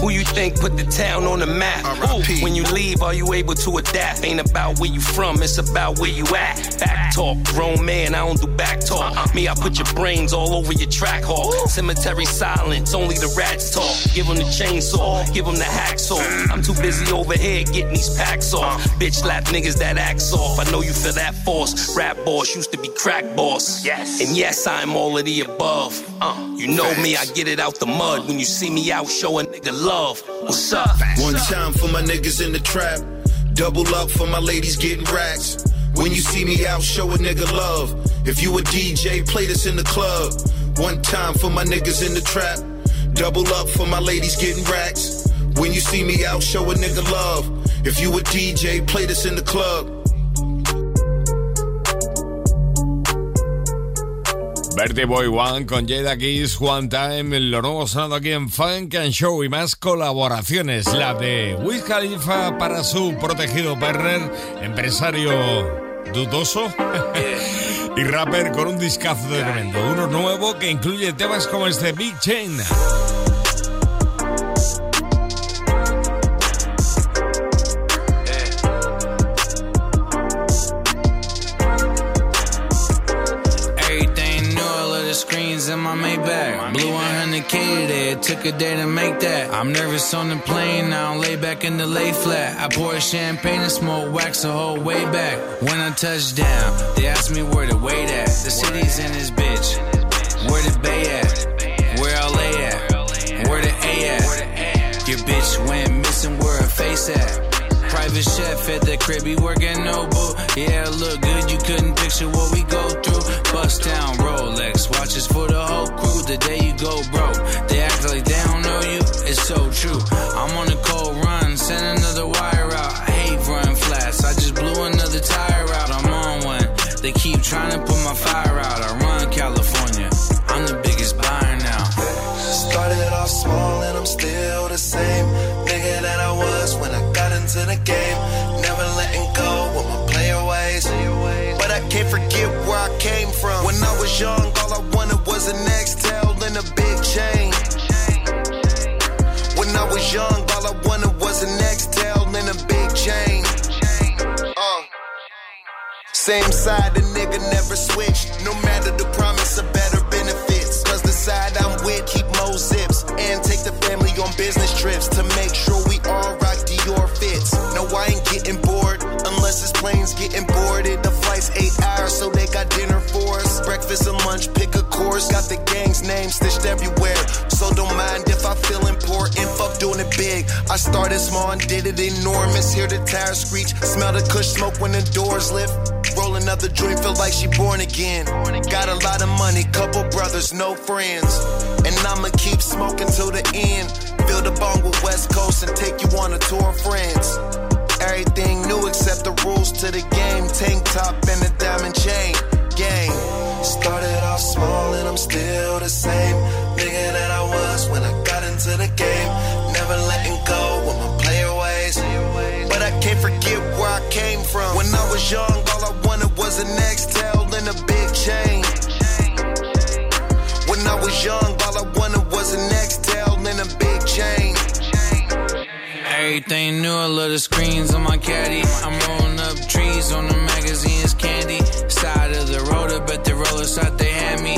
Who you think put the town on the map? Ooh, when you leave, are you able to adapt? Ain't about where you from, it's about where you at. Back talk, grown man, I don't do back talk. Uh-uh. Me, I put your brains all over your track hall. Cemetery silence, only the rats talk. Give them the chainsaw, give them the hacksaw. I'm too busy over here getting these packs off. Bitch slap niggas that acts off. I know you feel that force. Rap boss used to be crack boss. Yes. And yes, I'm all of the above. Uh, you know me, I get it out the mud. When you see me out, show a nigga love. What's up? One time for my niggas in the trap. Double up for my ladies getting racks. When you see me out, show a nigga love. If you a DJ, play this in the club. One time for my niggas in the trap. Double up for my ladies getting racks. When you see me out, show a nigga love. If you a DJ, play this in the club. Birthday Boy One con Jada Kiss One Time, lo nuevo sonando aquí en Funk and Show y más colaboraciones. La de Wiz Khalifa para su protegido partner, empresario dudoso (laughs) y rapper con un discazo de tremendo. Uno nuevo que incluye temas como este Big Chain. Took a day to make that. I'm nervous on the plane, now lay back in the lay flat. I pour champagne and smoke wax the whole way back. When I touch down, they ask me where the weight at. The city's in this bitch. Where the bay at? Where LA at? Where the A at? Your bitch went missing, where her face at? Private chef at the crib, he working no boo. Yeah, look good, you couldn't picture what we go through. Bust down Rolex, watches for the whole crew. The day you go broke, so true. I'm on a cold run, send another wire out. I hate run flats, I just blew another tire out. I'm on one. They keep trying to put my fire out. I run California. I'm the biggest buyer now. Started off small and I'm still the same nigga that I was when I got into the game. Never letting go with my player ways. But I can't forget where I came from. When I was young, all I wanted was an X-Tail Same side, the nigga never switched. No matter the promise of better benefits. Cause the side I'm with keep mo zips. And take the family on business trips to make sure we all rock Dior fits. No, I ain't getting bored unless this plane's getting boarded. The flight's eight hours, so they got dinner for us. Breakfast and lunch, pick a course. Got the gang's name stitched everywhere. I started small and did it enormous. Hear the tires screech. Smell the kush smoke when the doors lift. Roll another joint, feel like she born again. Got a lot of money, couple brothers, no friends. And I'ma keep smoking till the end. Fill the bong with West Coast and take you on a tour of friends. Everything new except the rules to the game. Tank top and a diamond chain. Gang. Started off small and I'm still the same nigga that I was when I got never letting go of my player ways. But I can't forget where I came from. When I was young, all I wanted was an XL and a big chain. When I was young, all I wanted was an XL and a big chain. Everything new, I love the screens on my caddy. I'm rolling up trees on the magazine's candy. Side of the road, I bet the roller shot they had me.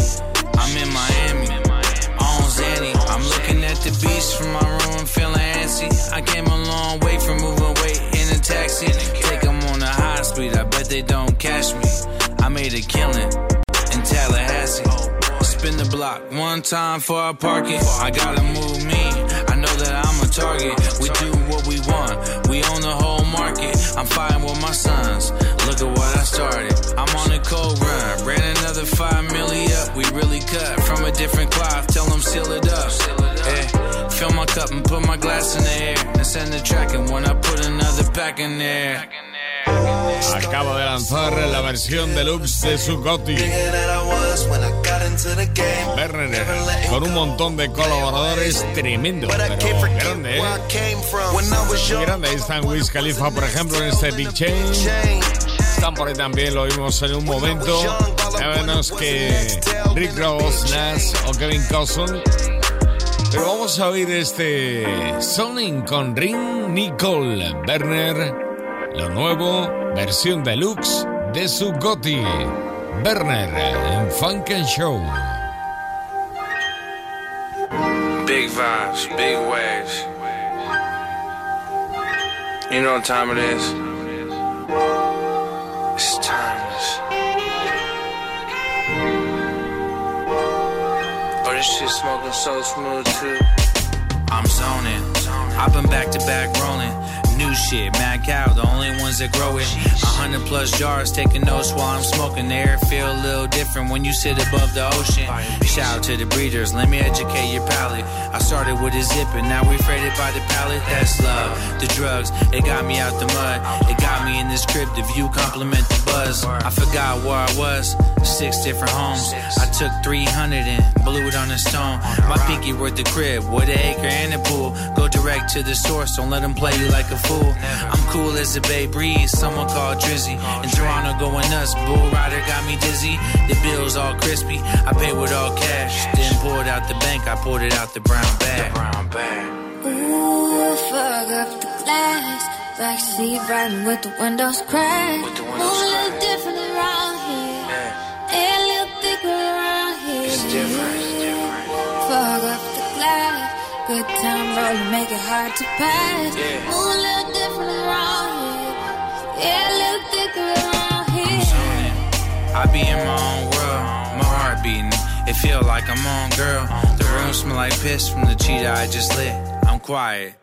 Taxi. Take them on the high speed, I bet they don't catch me. I made a killing in Tallahassee. Spin the block one time for I parking. I gotta move me. I know that I'm a target. We do what we want. We own the whole market. I'm fighting with my sons. Look at what I started. I'm on a cold run. Ran another five milli up. We really cut from a different cloth. Tell them seal it up. Yeah. Fill my cup and put my glass in the air. And send the track. And when I put another pack in there. Acaba de lanzar la versión deluxe de su Gotti. Werner, con un montón de colaboradores tremendo, pero grande, ¿eh? Grande. Ahí están Wiz Khalifa, por ejemplo, en este Big Chain. Están por ahí también, lo vimos en un momento. Ya menos que Rick Ross, Nas o Kevin Cousin. Vamos a oír este Sonic con Ring Nicole Werner. Lo nuevo, versión deluxe de su Gotti. Werner en Funk and Show. Big vibes, big waves. You know what time it is? It's timeless. This shit smoking so smooth too. I'm zoning. I've been back to back rolling. New shit, mad cow, the only ones that grow it. A hundred plus jars, taking notes while I'm smoking. The air feel a little different when you sit above the ocean. Shout out to the breeders, let me educate your palate. I started with a zip and now we freighted by the pallet. That's love. The drugs, it got me out the mud. It got me in this crib, the view compliment the buzz. I forgot where I was, six different homes. I took 300 and blew it on a stone. My pinky worth the crib, with an acre and a pool. Go direct to the source, don't let them play you like a fool. I'm cool as a Bay Breeze, someone called Drizzy. In Toronto going nuts, Bull Rider got me dizzy. The bills all crispy, I paid with all cash. Then pulled out the bank, I pulled it out the brown bag. brown bag. Ooh, fuck up the glass. Backseat riding with the windows cracked. Move a little different around here. Air a little thicker around here. It's different. Good time rolling, make it hard to pass. Yeah. Move a little different around here. Yeah, a little thicker around here. I be in my own world, my heart beating. It feel like I'm on, girl. The room smell like piss from the cheetah I just lit. I'm quiet,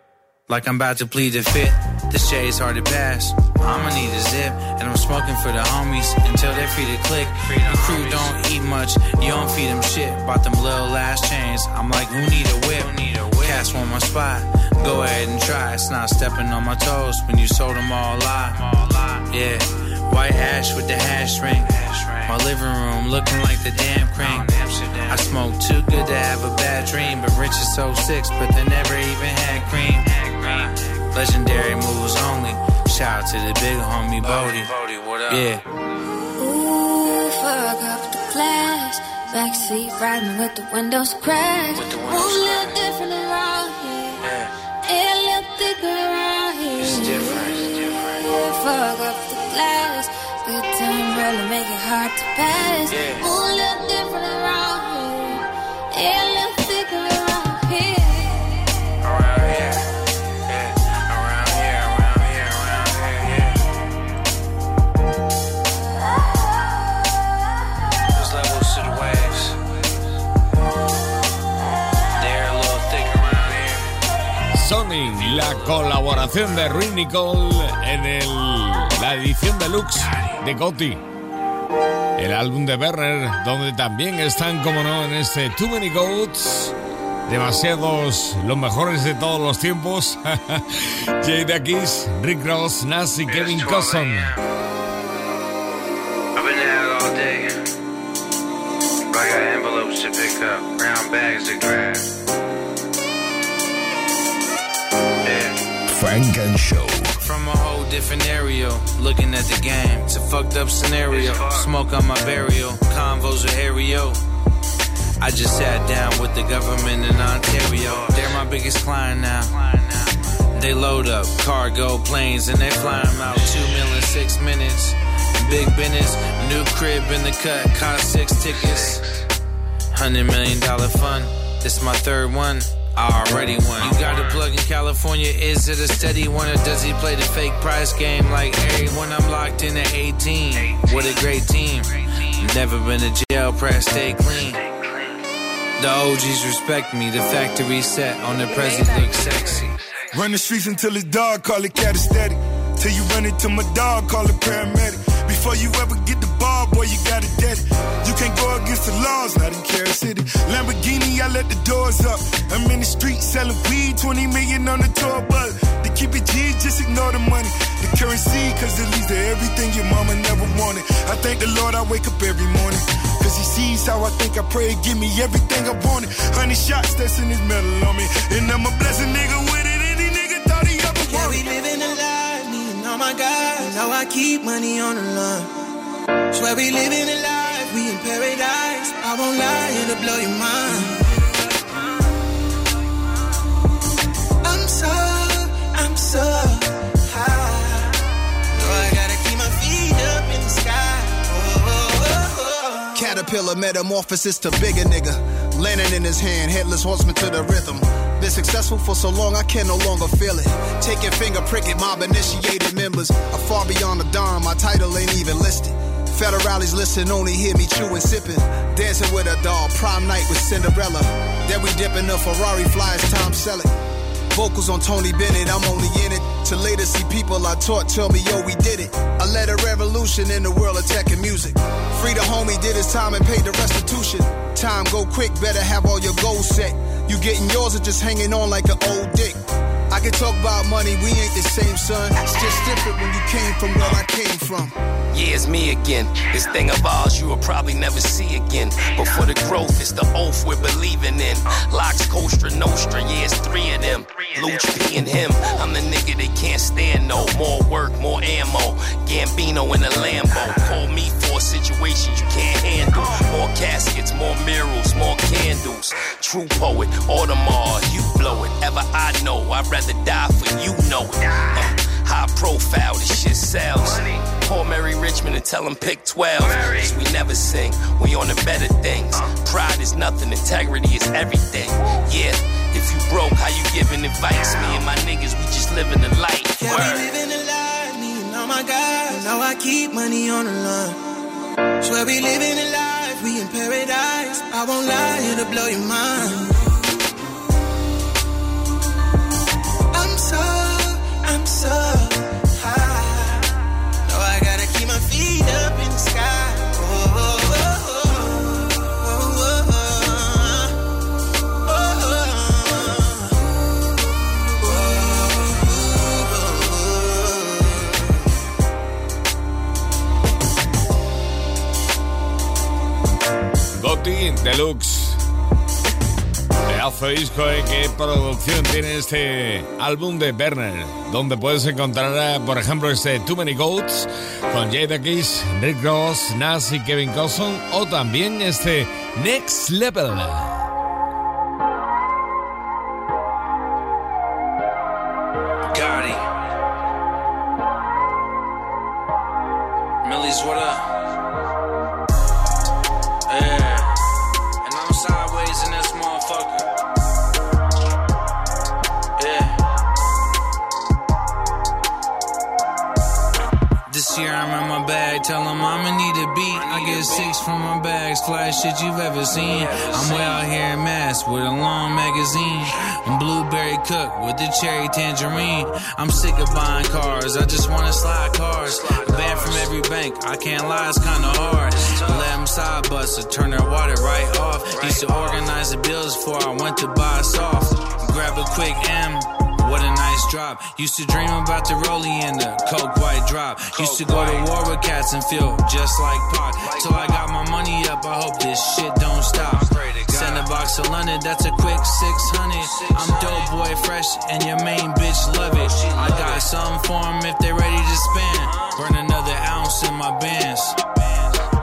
like I'm about to plead the fifth. The shade's hard to pass. I'ma need a zip, and I'm smoking for the homies until they're free to click. The crew don't eat much, you don't feed them shit. Bought them little ass chains. I'm like, who need a whip? Cast on my spot. Go ahead and try. It's not stepping on my toes when you sold them all live. Yeah, white ash with the hash ring. My living room looking like the damn cream. I smoke too good to have a bad dream, but rich is so six, but they never even had cream. Legendary moves only. Shout out to the big homie Bodie. Yeah. Ooh, fuck up the glass. Backseat riding with the windows cracked. Move a little different around here. Air a little thicker around here. It's different, it's different. Yeah, fuck up the glass. Good time really make it hard to pass. Yeah. Move a little different around here. Air a la colaboración de Rick Nicole en el, la edición deluxe de Gotti. El álbum de Werner, donde también están, como no, en este Too Many Goats. Demasiados, los mejores de todos los tiempos. (laughs) Jada Kiss, Rick Ross, Nas y Kevin envelopes to pick up, brown bags to grab. Funk Show. From a whole different area, looking at the game. It's a fucked up scenario. Smoke on my burial, convos with Harry-O. I just sat down with the government in Ontario. They're my biggest client now. They load up cargo planes and they fly them out two million six minutes. Big business, new crib in the cut, cost six tickets. Hundred million dollar fund, this my third one. I already won. You got a plug in California, is it a steady one or does he play the fake price game like everyone? I'm locked in at 18. What a great team. Never been to jail, press stay clean. The OGs respect me, the factory set on the president look sexy. Run the streets until it's dark, call it catastatic. Till you run into my dog, call it paramedic. Before you ever get boy, you got a dead. You can't go against the laws, not in Carol City. Lamborghini, I let the doors up. I'm in the street selling weed, 20 million on the tour bus. To keep it G, just ignore the money. The currency, cause it leads to everything your mama never wanted. I thank the Lord I wake up every morning. Cause he sees how I think I pray, give me everything I wanted. Honey shots that's in his medal on me. And I'm a blessed nigga with it, any nigga thought he ever Yeah, we living a life, me and all my guys. Now I keep money on the line. Swear we living a life, we in paradise. I won't lie, it'll blow your mind. I'm so, I'm so high. I gotta keep my feet up in the sky. Oh, oh, oh, oh, Caterpillar metamorphosis to bigger nigga. Landing in his hand, headless horseman to the rhythm. Been successful for so long, I can no longer feel it. Taking finger pricking mob initiated members. A far beyond the dawn, my title ain't even listed. Federales listen, only hear me chewing, sipping. Dancing with a doll, prom night with Cinderella. Then we dip in the Ferrari flies, Tom Selleck. Vocals on Tony Bennett, I'm only in it to later see people I taught tell me, yo, we did it. I led a revolution in the world of tech and music. Free the homie, did his time and paid the restitution. Time go quick, better have all your goals set. You getting yours or just hanging on like an old dick. I can talk about money, we ain't the same, son. It's just different when you came from where I came from. Yeah, it's me again. This thing of ours you will probably never see again. But for the growth, it's the oath we're believing in. Locks, Kostra, Nostra, yeah, it's three of them. Luch P and him. I'm the nigga they can't stand no. More work, more ammo. Gambino in a Lambo. Call me for situations you can't handle. More caskets, more murals, more candles. True poet, Audemars, you blow it. Ever I know, I'd rather die for you know it. Uh, high profile, this shit sells. Call Mary Richmond and tell him pick 12. Cause we never sing, we on the better things. Uh. Pride is nothing, integrity is everything. Yeah, if you broke, how you giving advice? Me and my niggas, we just living the light. Yeah, we living a life, me and all my guys. Now I keep money on the line. Swear we living a life, we in paradise. I won't lie, it'll blow your mind. I'm so, I'm so Gotti Deluxe. Pedazo de disco, ¿eh? ¿Qué producción tiene este álbum de Werner? Donde puedes encontrar, eh, por ejemplo, este Too Many Goats con Jada Kiss, Rick Ross, Nas Kevin Costner. O también este Next Level. Six from my bags, flash shit you've ever seen. I'm way out here in Mass with a long magazine. I'm blueberry cook with the cherry tangerine. I'm sick of buying cars, I just wanna slide cars. Banned from every bank, I can't lie, it's kinda hard. Let them side bust turn their water right off. Used to organize the bills before I went to buy soft. Grab a quick M. Drop. Used to dream about the rollie and the coke white drop. Used to go to war with cats and feel just like Pac. Till I got my money up. I hope this shit don't stop. Send a box to London, that's a quick 600. I'm dope boy fresh, and your main bitch love it. I got some for 'em if they ready to spend. Uh-huh. Burn another ounce in my bands.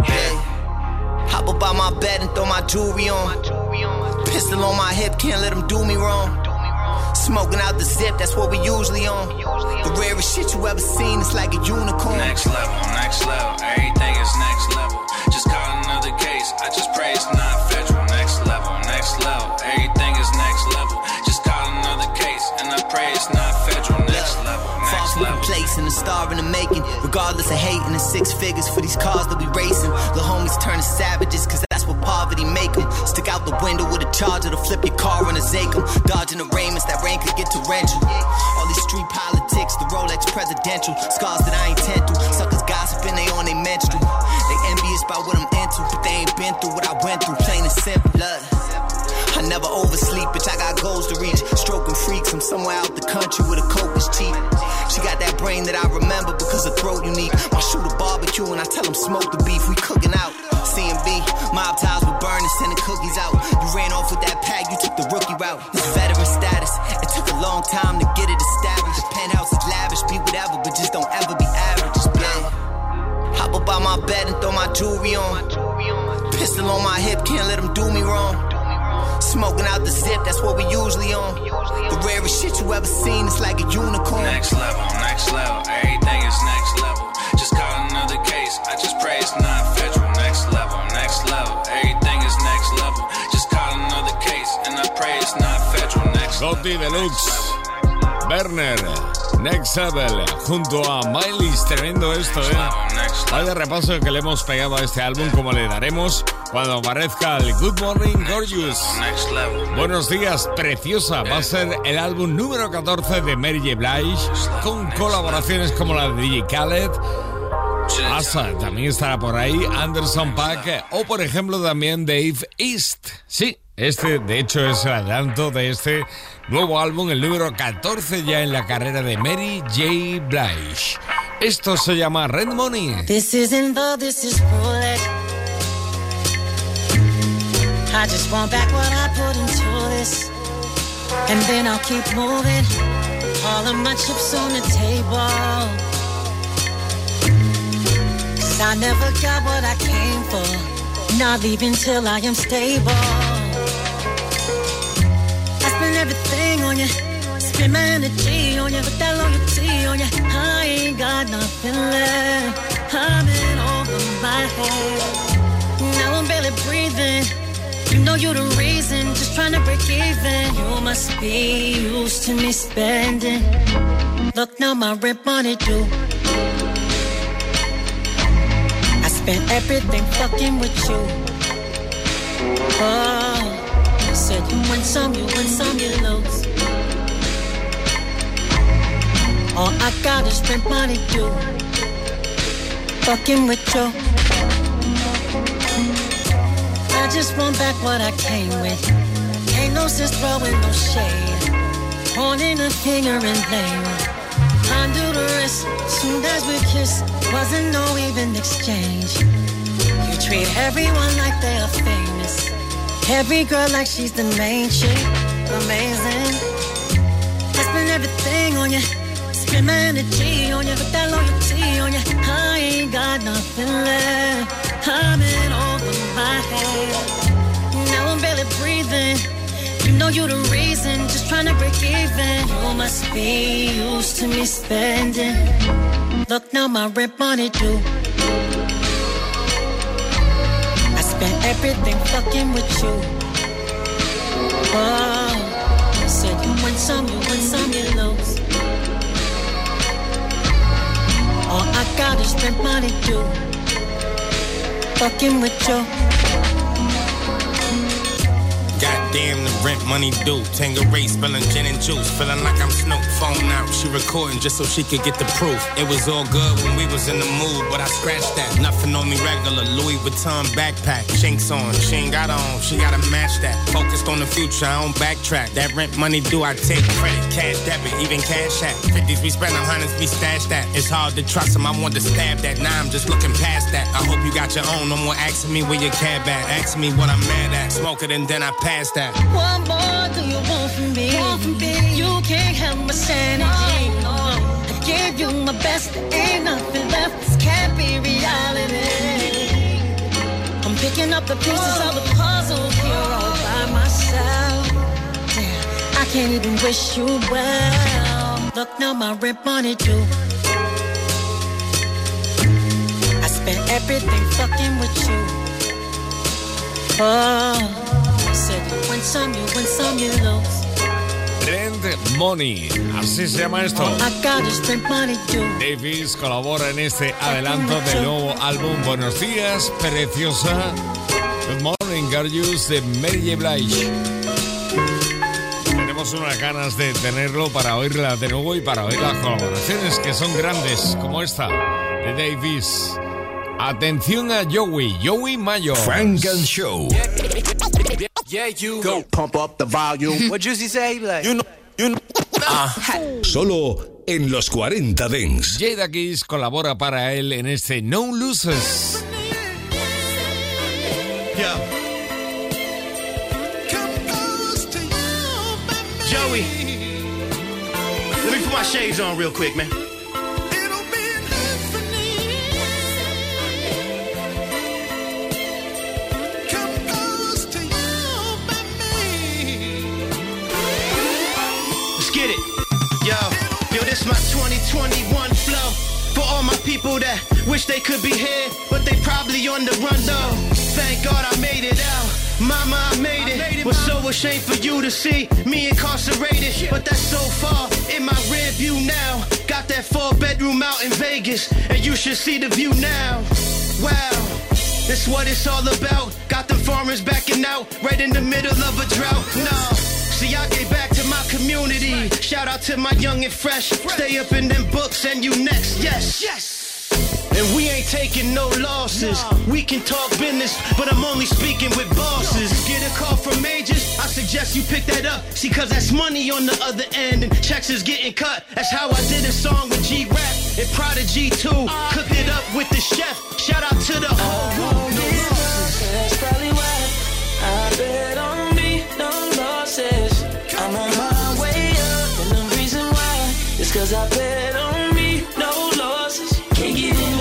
Hey, hop up out my bed and throw my jewelry on. Pistol on my hip, can't let them do me wrong. Smoking out the zip, that's what we usually on. The rarest shit you ever seen, it's like a unicorn. Next level, next level, everything is next level. Just caught another case, I just pray it's not federal. Next level, next level, everything is next level. Just caught another case, and I pray it's not federal. Next level, Far next the level. place and a star in the making. Regardless of hating, the six figures for these cars that we racing. The homies turning savages, cause what poverty make 'em. Stick out the window with a charger to flip your car and a zake 'em. Dodging the raiments, that rain could get torrential. All these street politics, the Rolex presidential. Scars that I ain't tend to. Suckers gossiping, they on they menstrual. They envious about what I'm into, but they ain't been through what I went through. Plain and simple. I never oversleep, bitch. I got goals to reach. Stroking freaks from somewhere out the country where the coke is cheap. She got that brain that I remember because her throat unique. My shooter barbecue and I tell him smoke the beef. We cooking out. CMB, mob ties with burning, sending cookies out. You ran off with that pack, you took the rookie route. This veteran status. It took a long time to get it established. Smoking out the zip, that's what we usually on. The rarest shit you ever seen, it's like a unicorn. Next level, next level, everything is next level. Just caught another case, I just pray it's not federal. Next level, next level, everything is next level. Just caught another case, and I pray it's not federal. Next Gotti Deluxe, Berner, Next Level, junto a Miley. Tremendo esto, ¿eh? Vaya repaso que le hemos pegado a este álbum, como le daremos cuando aparezca el Good Morning Gorgeous. Next level. Buenos días, preciosa. Va a ser el álbum número 14 de Mary J. Blige, con colaboraciones como la de DJ Khaled. Asa también estará por ahí, Anderson Paak o por ejemplo también Dave East. Sí, este de hecho es el adelanto de este nuevo álbum, el número 14 ya en la carrera de Mary J. Blige. Esto se llama Red Money. This isn't love, this is bullet. I just want back what I put into this. And then I'll keep moving. All of my chips on the table. Cause I never got what I came for. Not leaving till I am stable. Everything on you. Spend my energy on you. With that loyalty on you. I ain't got nothing left. I'm in over my head. Now I'm barely breathing. You know you're the reason, just trying to break even. You must be used to me spending. Look now, my rent money due. I spent everything fucking with you. Oh, win some, you win some, you lose. All I got is spend money due. Fucking with you. I just want back what I came with. Ain't no sense throwing no shade. Pointing a finger and blame. Undo the rest. Soon as we kiss, wasn't no even exchange. You treat everyone like they are famous. Every girl like she's the main chick. Amazing. I spend everything on you. Spend my energy on you. With that loyalty on you. I ain't got nothing left. I'm in over my head. Now I'm barely breathing. You know you're the reason, just trying to break even. You must be used to me spending. Look now, my rent money due. Spent everything fucking with you. Oh, said you win some, you win some, you lose. All I got is rent money due fucking with you. Damn the rent money due. Tanqueray spilling gin and juice. Feeling like I'm Snoop. Phone out, she recording just so she could get the proof. It was all good when we was in the mood, but I scratched that. Nothing on me regular. Louis Vuitton backpack. Chinks on. She ain't got on. She gotta match that. Focused on the future. I don't backtrack. That rent money due, I take credit. Cash debit, even cash at. 50s we spend, hundreds we stash that. It's hard to trust him. I want to stab that. Now I'm just looking past that. I hope you got your own. No more asking me where your cab at. Ask me what I'm mad at. Smoke it and then I pass that. What more do you want from me? Want from me? You can't have my sanity. No, I gave you my best. There ain't nothing left. This can't be reality. I'm picking up the pieces of the puzzle here all by myself. Yeah, I can't even wish you well. Look now, my rent money due. I spent everything fucking with you. Oh, Rent Money, así se llama esto. Davis colabora en este adelanto del nuevo álbum Buenos días, preciosa. Good morning, Garjus de Mary J. Blige. Tenemos unas ganas de tenerlo para oírla de nuevo y para oír las colaboraciones que son grandes, como esta de Davis. Atención a Joey, Joey Mayo. Frank and Show. Yeah, you go pump up the volume. (laughs) what Juicy say? Like, you know, you know. (laughs) Solo en los 40 Dents. Jada Kiss colabora para él en este No Loses. Yo. Joey. Let me put my shades on real quick, man. My 2021 flow. For all my people that wish they could be here, but they probably on the run though. Thank God I made it out. Mama, I made it. Was so ashamed for you to see me incarcerated, but that's so far in my rear view now. Got that four bedroom out in Vegas, and you should see the view now. Wow. That's what it's all about. Got the farmers backing out right in the middle of a drought. No. See, I get back community. Shout out to my young and fresh. Stay up in them books and you next. Yes. Yes. And we ain't taking no losses. We can talk business, but I'm only speaking with bosses. Get a call from majors, I suggest you pick that up. See, cause that's money on the other end, and checks is getting cut. That's how I did a song with G Rap and Prodigy too. Cooked it up with the chef. Shout out to the whole room. That's probably why I bet on me, no losses. I'm on my cause I bet on me, no losses. Can't get in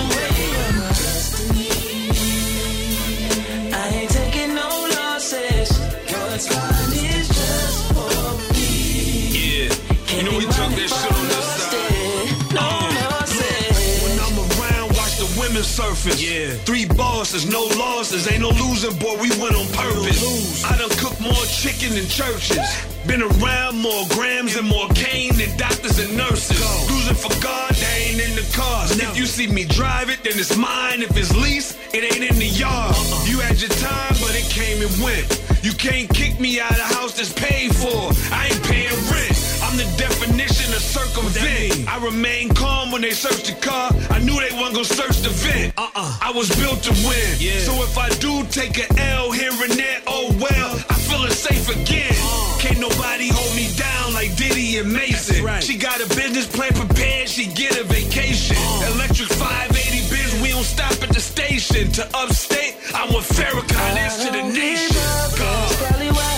the surface. Yeah. Three bosses, no losses. Ain't no losing, boy. We went on purpose. I done cooked more chicken than churches. Been around more grams and more cane than doctors and nurses. Losing for God, they ain't in the cars. If you see me drive it, then it's mine. If it's leased, it ain't in the yard. Uh-uh. You had your time, but it came and went. You can't kick me out of house that's paid for. I ain't paying rent. I'm the definition of circumvent. I remain calm when they search the car. I knew they wasn't gonna search the vent. Uh-uh. I was built to win. Yeah. So if I do take a L here and there, oh well, I feel it safe again. Can't nobody hold me down like Diddy and Mason. Right. She got a business plan prepared, she get a vacation. Electric 580 biz, we don't stop at the station. To upstate, I want Farrakhan, this to the nation. That's probably why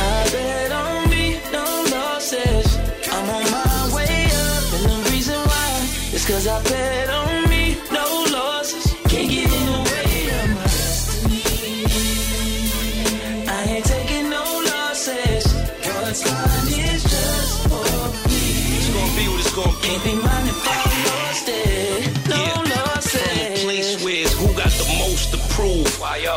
I bet on losses. I'm on my way up, and the reason why is cause I bet on me, no losses. Can't get in the way of my destiny. I ain't taking no losses. What's mine is just for me. It's gonna be what it's gonna be. Can't be mine if I lost it. No From a losses. place where it's who got the most to prove.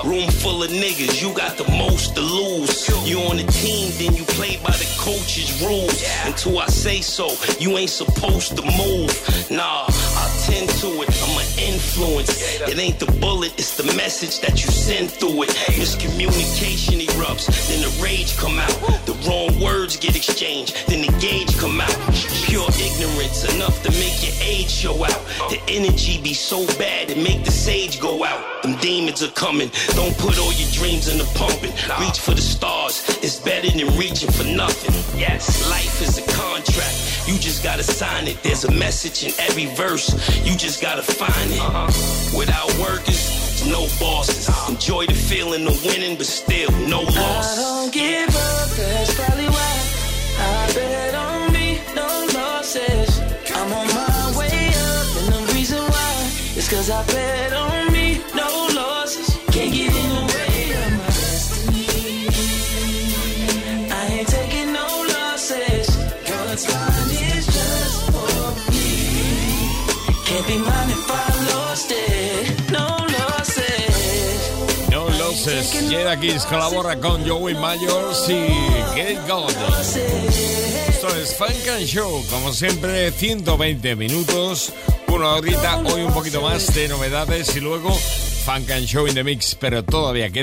Room full of niggas, you got the most to lose. You on the team, then you play by the coach's rules. Until I say so, you ain't supposed to move. Nah, I tend to it. I'm an influence. It ain't the bullet, it's the message that you send through it. Miscommunication erupts, then the rage come out. The wrong words get exchanged, then the gauge come out. Pure ignorance, enough to make your age show out. The energy be so bad it make the sage go out. Them demons are coming. Don't put all your dreams in the pumping. Reach for the stars. It's better than reaching for nothing. Yes, life is a contract. You just gotta sign it. There's a message in every verse. You just gotta find it. Uh-huh. Without workers, no bosses. Uh-huh. Enjoy the feeling of winning, but still no loss. I don't give up, that's probably why I bet on me, no losses. I'm on my way up, and the reason why is cause I bet on me, no losses. Can't get Can't be mine if I lost it. No losses. No losses. Jada Kiss colabora con Joey Myers y Gay God. Esto es Funk and Show, como siempre, 120 minutos, una horita, hoy un poquito más de novedades y luego Funk and Show in the Mix, pero todavía queda.